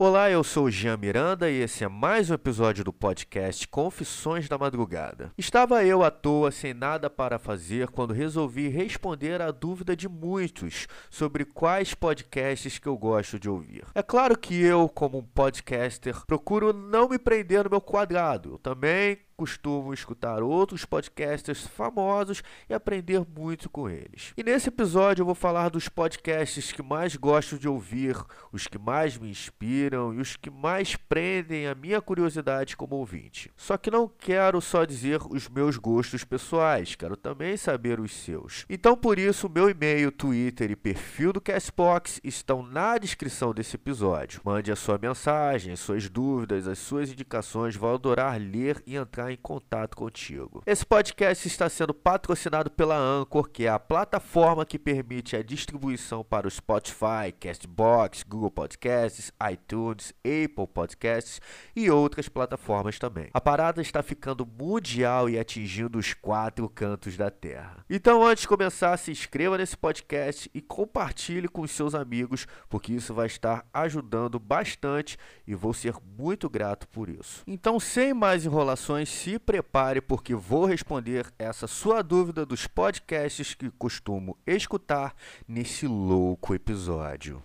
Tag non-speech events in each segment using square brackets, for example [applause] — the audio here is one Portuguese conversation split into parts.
Olá, eu sou o Jean Miranda e esse é mais um episódio do podcast Confissões da Madrugada. Estava eu à toa, sem nada para fazer, quando resolvi responder à dúvida de muitos sobre quais podcasts que eu gosto de ouvir. É claro que eu, como um podcaster, procuro não me prender no meu quadrado. Eu também costumo escutar outros podcasters famosos e aprender muito com eles. E nesse episódio eu vou falar dos podcasts que mais gosto de ouvir, os que mais me inspiram e os que mais prendem a minha curiosidade como ouvinte. Só que não quero só dizer os meus gostos pessoais, quero também saber os seus. Então por isso meu e-mail, Twitter e perfil do Castbox estão na descrição desse episódio. Mande a sua mensagem, as suas dúvidas, as suas indicações, vou adorar ler e entrar em contato contigo. Esse podcast está sendo patrocinado pela Anchor, que é a plataforma que permite a distribuição para o Spotify, Castbox, Google Podcasts, iTunes, Apple Podcasts e outras plataformas também. A parada está ficando mundial e atingindo os quatro cantos da Terra. Então, antes de começar, se inscreva nesse podcast e compartilhe com seus amigos, porque isso vai estar ajudando bastante e vou ser muito grato por isso. Então, sem mais enrolações, se prepare porque vou responder essa sua dúvida dos podcasts que costumo escutar nesse louco episódio.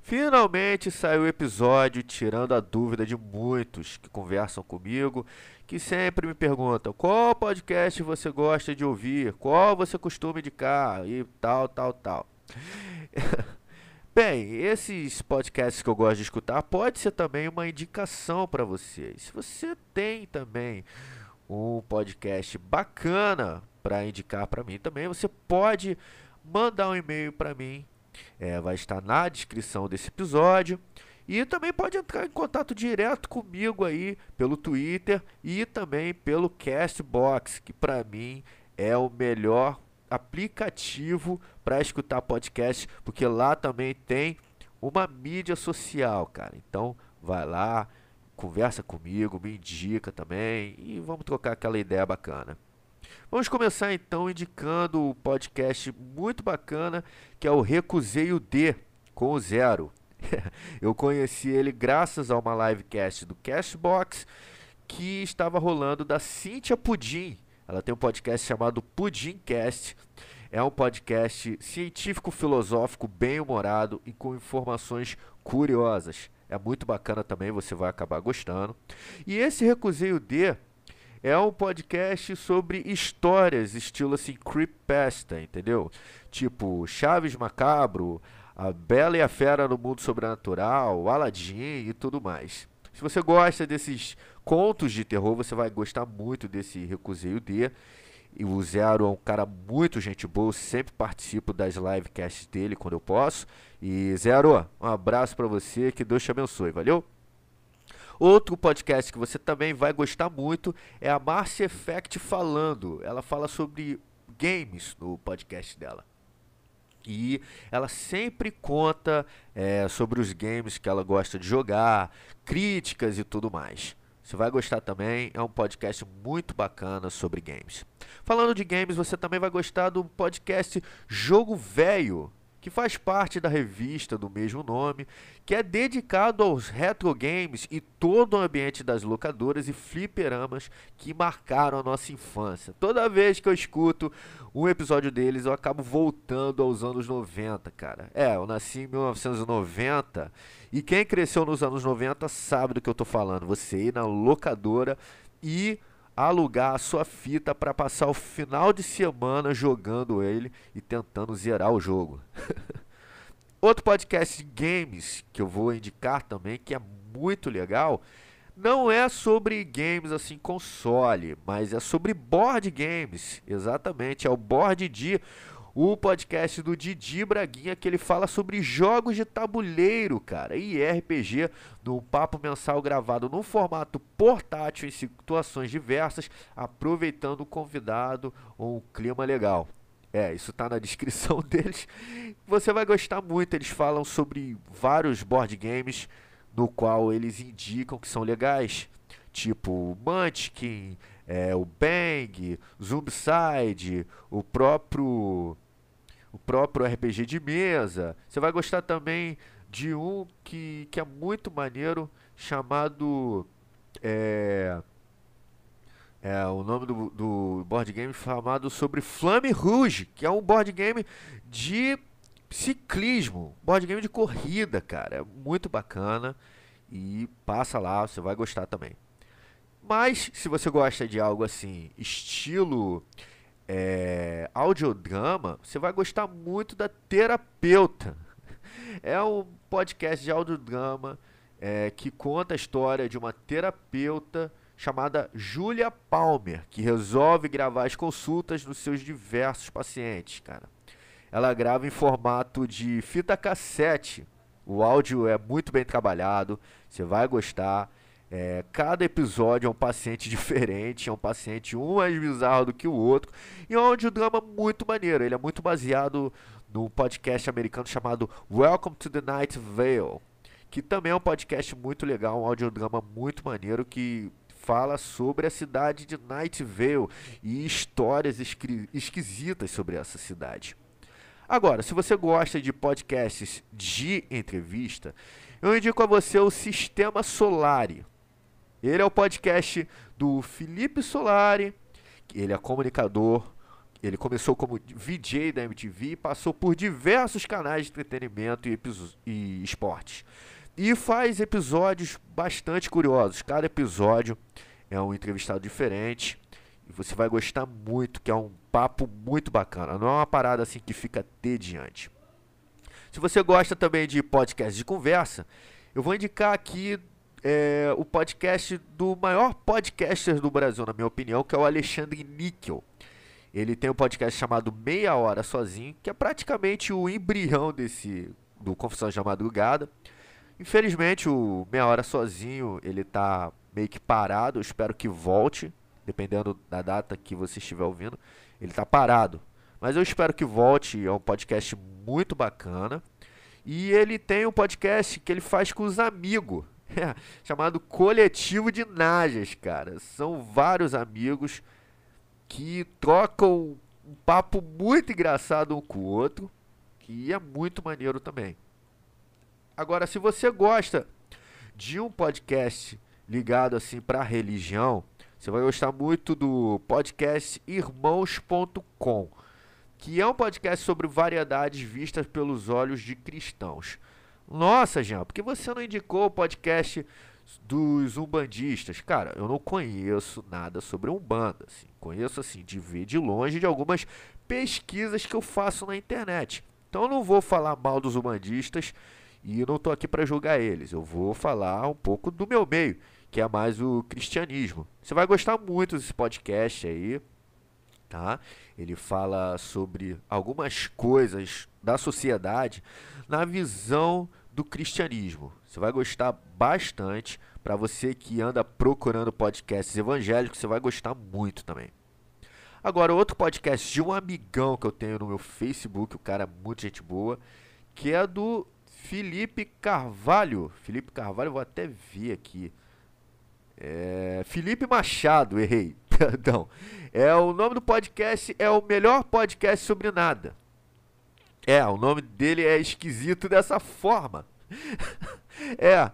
Finalmente saiu o episódio tirando a dúvida de muitos que conversam comigo, que sempre me perguntam qual podcast você gosta de ouvir, qual você costuma indicar e tal, tal, tal. [laughs] Bem, esses podcasts que eu gosto de escutar pode ser também uma indicação para vocês. Se você tem também um podcast bacana para indicar para mim também, você pode mandar um e-mail para mim é, vai estar na descrição desse episódio. E também pode entrar em contato direto comigo aí pelo Twitter e também pelo Castbox, que para mim é o melhor aplicativo para escutar podcast, porque lá também tem uma mídia social, cara. Então vai lá, conversa comigo, me indica também e vamos trocar aquela ideia bacana. Vamos começar então indicando o podcast muito bacana que é o Recuseio D com o Zero. [laughs] Eu conheci ele graças a uma livecast do Cashbox que estava rolando da Cíntia Pudim. Ela tem um podcast chamado Pudimcast. É um podcast científico-filosófico, bem humorado e com informações curiosas. É muito bacana também, você vai acabar gostando. E esse Recuseio D é um podcast sobre histórias, estilo assim, creepypasta, entendeu? Tipo, Chaves Macabro, A Bela e a Fera no Mundo Sobrenatural, Aladdin e tudo mais. Se você gosta desses contos de terror, você vai gostar muito desse Recuseio D. E o Zero é um cara muito gente boa, sempre participo das livecasts dele quando eu posso. E Zero, um abraço para você, que Deus te abençoe, valeu? Outro podcast que você também vai gostar muito é a Marcia Effect falando. Ela fala sobre games no podcast dela. E ela sempre conta é, sobre os games que ela gosta de jogar, críticas e tudo mais. Você vai gostar também, é um podcast muito bacana sobre games. Falando de games, você também vai gostar do podcast Jogo Velho, que faz parte da revista do mesmo nome, que é dedicado aos retro games e todo o ambiente das locadoras e fliperamas que marcaram a nossa infância. Toda vez que eu escuto um episódio deles, eu acabo voltando aos anos 90, cara. É, eu nasci em 1990 e quem cresceu nos anos 90 sabe do que eu tô falando. Você ir na locadora e alugar a sua fita para passar o final de semana jogando ele e tentando zerar o jogo. [laughs] Outro podcast de games que eu vou indicar também, que é muito legal, não é sobre games assim console, mas é sobre board games. Exatamente, é o Board de o podcast do Didi Braguinha, que ele fala sobre jogos de tabuleiro, cara, e RPG, num papo mensal gravado num formato portátil em situações diversas, aproveitando o convidado ou um clima legal. É, isso tá na descrição [laughs] deles. Você vai gostar muito. Eles falam sobre vários board games no qual eles indicam que são legais, tipo Munchkin, é, o Bang, Zombicide, o próprio o próprio RPG de mesa. Você vai gostar também de um que, que é muito maneiro chamado é, é o nome do, do board game chamado sobre Flame Rouge, que é um board game de ciclismo, board game de corrida, cara, é muito bacana e passa lá, você vai gostar também. Mas se você gosta de algo assim, estilo é, audiodrama, você vai gostar muito da Terapeuta. É um podcast de audiodrama é, que conta a história de uma terapeuta chamada Julia Palmer, que resolve gravar as consultas dos seus diversos pacientes, cara. Ela grava em formato de fita cassete. O áudio é muito bem trabalhado, você vai gostar. É, cada episódio é um paciente [laughs] diferente, é um paciente um mais bizarro do que o outro. E é um audiodrama muito maneiro. Ele é muito baseado no podcast americano chamado Welcome to the Night Vale, que também é um podcast muito legal, um audiodrama muito maneiro que fala sobre a cidade de Night Vale e histórias esquisitas sobre essa cidade. Agora, se você gosta de podcasts de entrevista, eu indico a você o Sistema Solari. Ele é o podcast do Felipe Solari, ele é comunicador, ele começou como VJ da MTV, passou por diversos canais de entretenimento e, e esportes. E faz episódios bastante curiosos. Cada episódio é um entrevistado diferente. E você vai gostar muito, que é um papo muito bacana. Não é uma parada assim que fica tediante. Se você gosta também de podcast de conversa, eu vou indicar aqui é, o podcast do maior podcaster do Brasil, na minha opinião, que é o Alexandre Níquel. Ele tem um podcast chamado Meia Hora Sozinho, que é praticamente o embrião desse do Confissões da Madrugada. Infelizmente, o Meia Hora Sozinho, ele tá meio que parado. Eu espero que volte, dependendo da data que você estiver ouvindo. Ele tá parado. Mas eu espero que volte. É um podcast muito bacana. E ele tem um podcast que ele faz com os amigos. [laughs] É, chamado Coletivo de Najas, cara. São vários amigos que trocam um papo muito engraçado um com o outro, que é muito maneiro também. Agora, se você gosta de um podcast ligado assim para religião, você vai gostar muito do podcast irmãos.com, que é um podcast sobre variedades vistas pelos olhos de cristãos. Nossa, Jean, por que você não indicou o podcast dos umbandistas? Cara, eu não conheço nada sobre umbanda. Assim. Conheço, assim, de ver de longe de algumas pesquisas que eu faço na internet. Então eu não vou falar mal dos umbandistas e não estou aqui para julgar eles. Eu vou falar um pouco do meu meio, que é mais o cristianismo. Você vai gostar muito desse podcast aí, tá? Ele fala sobre algumas coisas da sociedade na visão do cristianismo. Você vai gostar bastante. Para você que anda procurando podcasts evangélicos, você vai gostar muito também. Agora, outro podcast de um amigão que eu tenho no meu Facebook, o cara é muito gente boa, que é do Felipe Carvalho. Felipe Carvalho, vou até ver aqui. É, Felipe Machado, errei, [laughs] perdão. É o nome do podcast é o melhor podcast sobre nada. É, o nome dele é esquisito dessa forma. [laughs] é.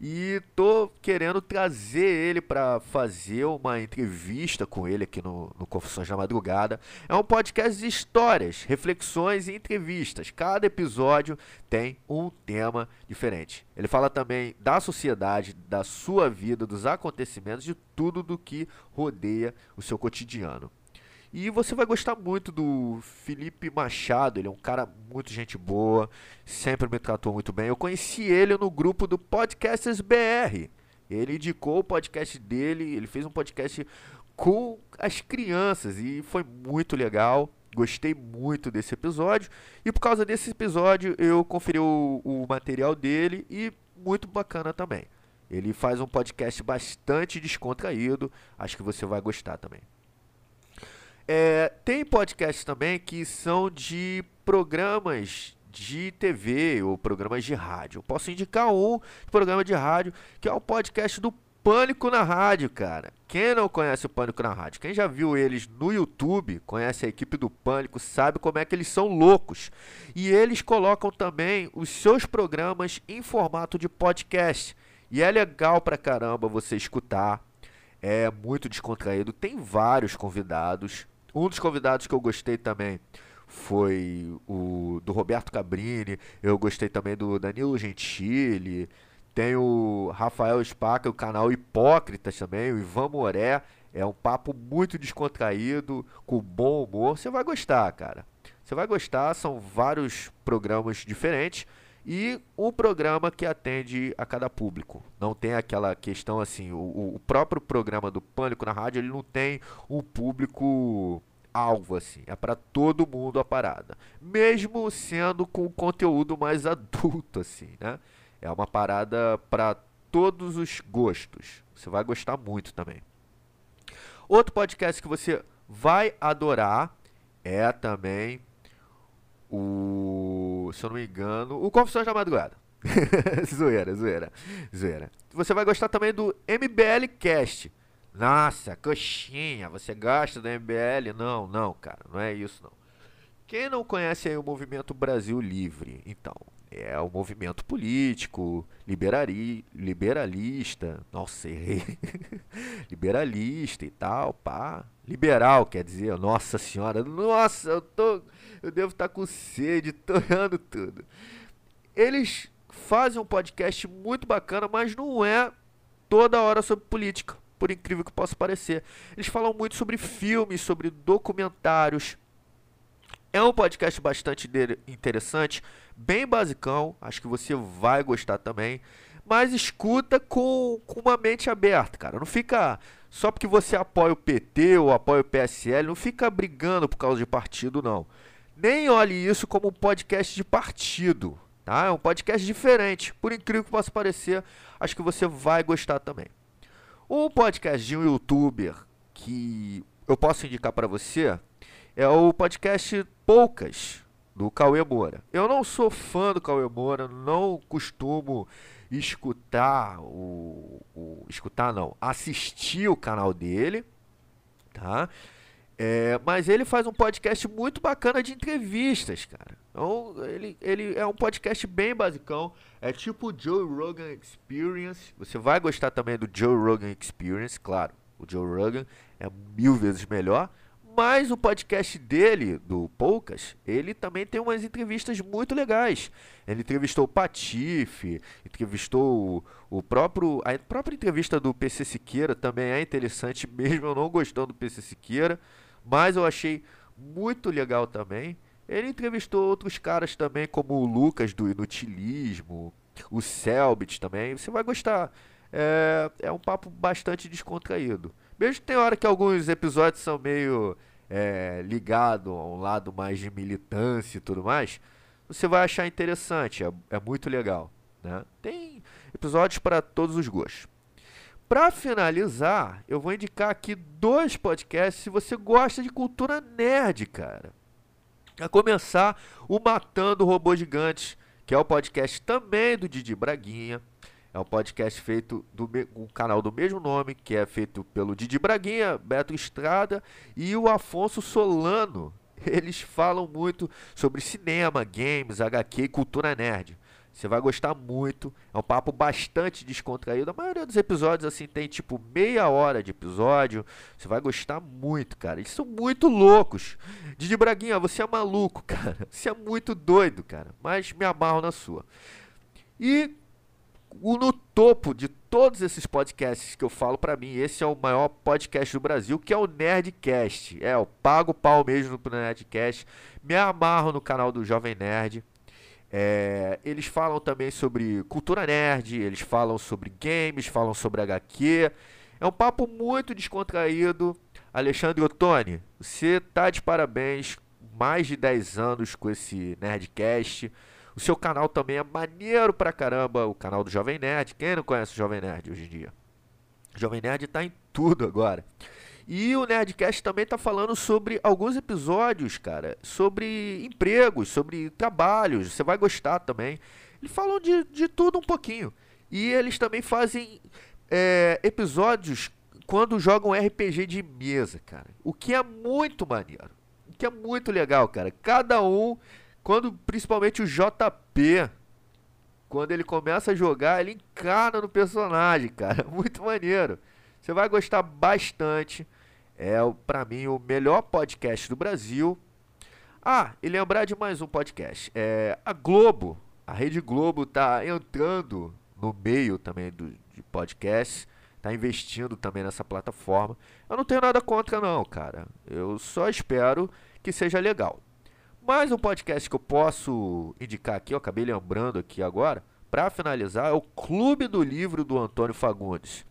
E tô querendo trazer ele para fazer uma entrevista com ele aqui no, no Confissões da Madrugada. É um podcast de histórias, reflexões e entrevistas. Cada episódio tem um tema diferente. Ele fala também da sociedade, da sua vida, dos acontecimentos, de tudo do que rodeia o seu cotidiano. E você vai gostar muito do Felipe Machado, ele é um cara muito gente boa, sempre me tratou muito bem. Eu conheci ele no grupo do Podcasters BR. Ele indicou o podcast dele, ele fez um podcast com as crianças e foi muito legal. Gostei muito desse episódio e por causa desse episódio eu conferi o, o material dele e muito bacana também. Ele faz um podcast bastante descontraído, acho que você vai gostar também. É, tem podcasts também que são de programas de TV ou programas de rádio. Posso indicar um programa de rádio que é o podcast do Pânico na Rádio, cara. Quem não conhece o Pânico na Rádio? Quem já viu eles no YouTube, conhece a equipe do Pânico, sabe como é que eles são loucos. E eles colocam também os seus programas em formato de podcast. E é legal pra caramba você escutar. É muito descontraído. Tem vários convidados. Um dos convidados que eu gostei também foi o do Roberto Cabrini. Eu gostei também do Danilo Gentili. Tem o Rafael Spaca, o canal Hipócritas também, o Ivan Moré. É um papo muito descontraído, com bom humor. Você vai gostar, cara. Você vai gostar, são vários programas diferentes e um programa que atende a cada público. Não tem aquela questão assim, o, o próprio programa do Pânico na rádio, ele não tem um público alvo assim, é para todo mundo a parada, mesmo sendo com conteúdo mais [laughs] adulto assim, né? É uma parada para todos os gostos. Você vai gostar muito também. Outro podcast que você vai adorar é também o, se eu não me engano, o Confissões da Madrugada. [laughs] zoeira, zoeira, zoeira. Você vai gostar também do MBL Cast. Nossa, coxinha, você gosta do MBL? Não, não, cara, não é isso não. Quem não conhece aí o movimento Brasil Livre? Então, é o movimento político, liberari, liberalista, nossa, errei, [laughs] liberalista e tal, pá, liberal, quer dizer, nossa senhora, nossa, eu tô, eu devo estar tá com sede, [laughs] tô errando tudo. Eles fazem um podcast muito bacana, mas não é toda hora sobre política, por incrível que possa parecer. Eles falam muito sobre filmes, sobre documentários. É um podcast bastante interessante, bem basicão, acho que você vai gostar também. Mas escuta com, com uma mente aberta, cara. Não fica só porque você apoia o PT ou apoia o PSL, não fica brigando por causa de partido, não. Nem olhe isso como um podcast de partido, tá? É um podcast diferente. Por incrível que possa parecer, acho que você vai gostar também. Um podcast de um youtuber que eu posso indicar para você é o podcast Poucas, do Cauê Moura. Eu não sou fã do Cauê Moura, não costumo escutar o, o escutar não, assistir o canal dele, tá? É, mas ele faz um podcast muito bacana de entrevistas, cara. Então, ele, ele é um podcast bem basicão. É tipo o Joe Rogan Experience. Você vai gostar também do Joe Rogan Experience, claro. O Joe Rogan é mil vezes melhor. Mas o podcast dele, do Poucas, ele também tem umas entrevistas muito legais. Ele entrevistou o Patife, entrevistou o, próprio. A própria entrevista do PC Siqueira também é interessante, [laughs] mesmo eu não gostando do PC Siqueira. Mas eu achei muito legal também. Ele entrevistou outros caras também, como o Lucas do Inutilismo, o Selbit também. Você vai gostar. É, é um papo bastante descontraído. Mesmo que tem hora que alguns episódios são meio é, ligado a um lado mais de militância e tudo mais, você vai achar interessante, é, é muito legal. Né? Tem episódios para todos os gostos. Para finalizar, eu vou indicar aqui dois podcasts se você gosta de cultura nerd, cara. A começar, o Matando Robôs Gigantes, que é o podcast também do Didi Braguinha. É um podcast feito do um canal do mesmo nome, que é feito pelo Didi Braguinha, Beto Estrada e o Afonso Solano. Eles falam muito sobre cinema, games, HQ e cultura nerd. Você vai gostar muito. É um papo bastante descontraído. A maioria dos episódios assim tem tipo meia hora de episódio. Você vai gostar muito, cara. Eles são muito loucos. Didi Braguinha, você é maluco, [laughs] cara. Você é muito doido, cara. Mas me amarro na sua. E no topo de todos esses podcasts que eu falo, para mim, esse é o maior podcast do Brasil, que é o Nerdcast. É, eu pago pau mesmo pro Nerdcast. Me amarro no canal do Jovem Nerd. É, eles falam também sobre cultura nerd, eles falam sobre games, falam sobre HQ. É um papo muito descontraído. Alexandre Ottoni, você tá de parabéns. Mais de 10 anos com esse Nerdcast. O seu canal também é maneiro pra caramba, o canal do Jovem Nerd. Quem não conhece o Jovem Nerd hoje em dia? O Jovem Nerd tá em tudo agora. E o Nerdcast também tá falando sobre alguns episódios, cara, sobre empregos, sobre trabalhos. Você vai gostar também. Eles falam de, de tudo um pouquinho. E eles também fazem é, episódios quando jogam RPG de mesa, cara. O que é muito maneiro. O que é muito legal, cara. Cada um, quando principalmente o JP, quando ele começa a jogar, ele encarna no personagem, [laughs] cara. Muito maneiro. Você vai gostar bastante. É, para mim, o melhor podcast do Brasil. Ah, e lembrar de mais um podcast. É, a Globo, a Rede Globo tá entrando no meio também do, de podcast, tá investindo também nessa plataforma. Eu não tenho nada contra não, cara. Eu só espero que seja legal. Mais um podcast que eu posso indicar aqui, eu acabei lembrando aqui agora, para finalizar, é o Clube do Livro do Antônio Fagundes.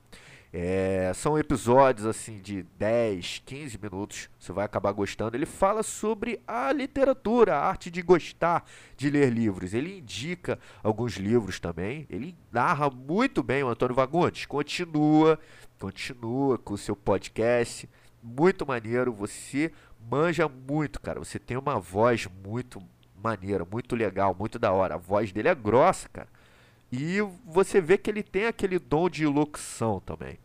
É, são episódios assim de 10, 15 minutos, você vai acabar gostando. Ele fala sobre a literatura, a arte de gostar de ler livros. Ele indica alguns livros também. Ele narra muito bem o Antônio Vagundes. Continua, continua com o seu podcast. Muito maneiro, você manja muito, cara. Você tem uma voz muito maneira, muito legal, muito da hora. A voz dele é grossa, cara. E você vê que ele tem aquele dom de locução também.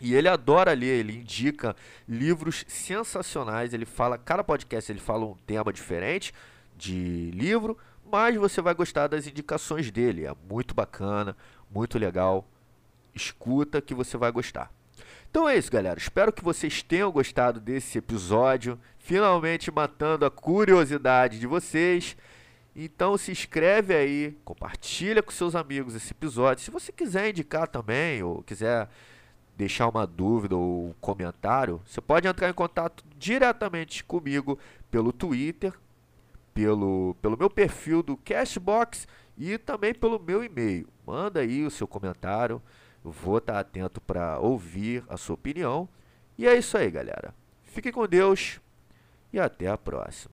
E ele adora ler, ele indica livros sensacionais. Ele fala, cada podcast ele fala um tema diferente de livro, mas você vai gostar das indicações dele. É muito bacana, muito legal. Escuta que você vai gostar. Então é isso, galera. Espero que vocês tenham gostado desse episódio. Finalmente matando a curiosidade de vocês. Então se inscreve aí, compartilha com seus amigos esse episódio. Se você quiser indicar também, ou quiser deixar uma dúvida ou um comentário, você pode entrar em contato diretamente comigo pelo Twitter, pelo, pelo meu perfil do Cashbox e também pelo meu e-mail. Manda aí o seu comentário, vou estar atento para ouvir a sua opinião. E é isso aí, galera. Fique com Deus e até a próxima.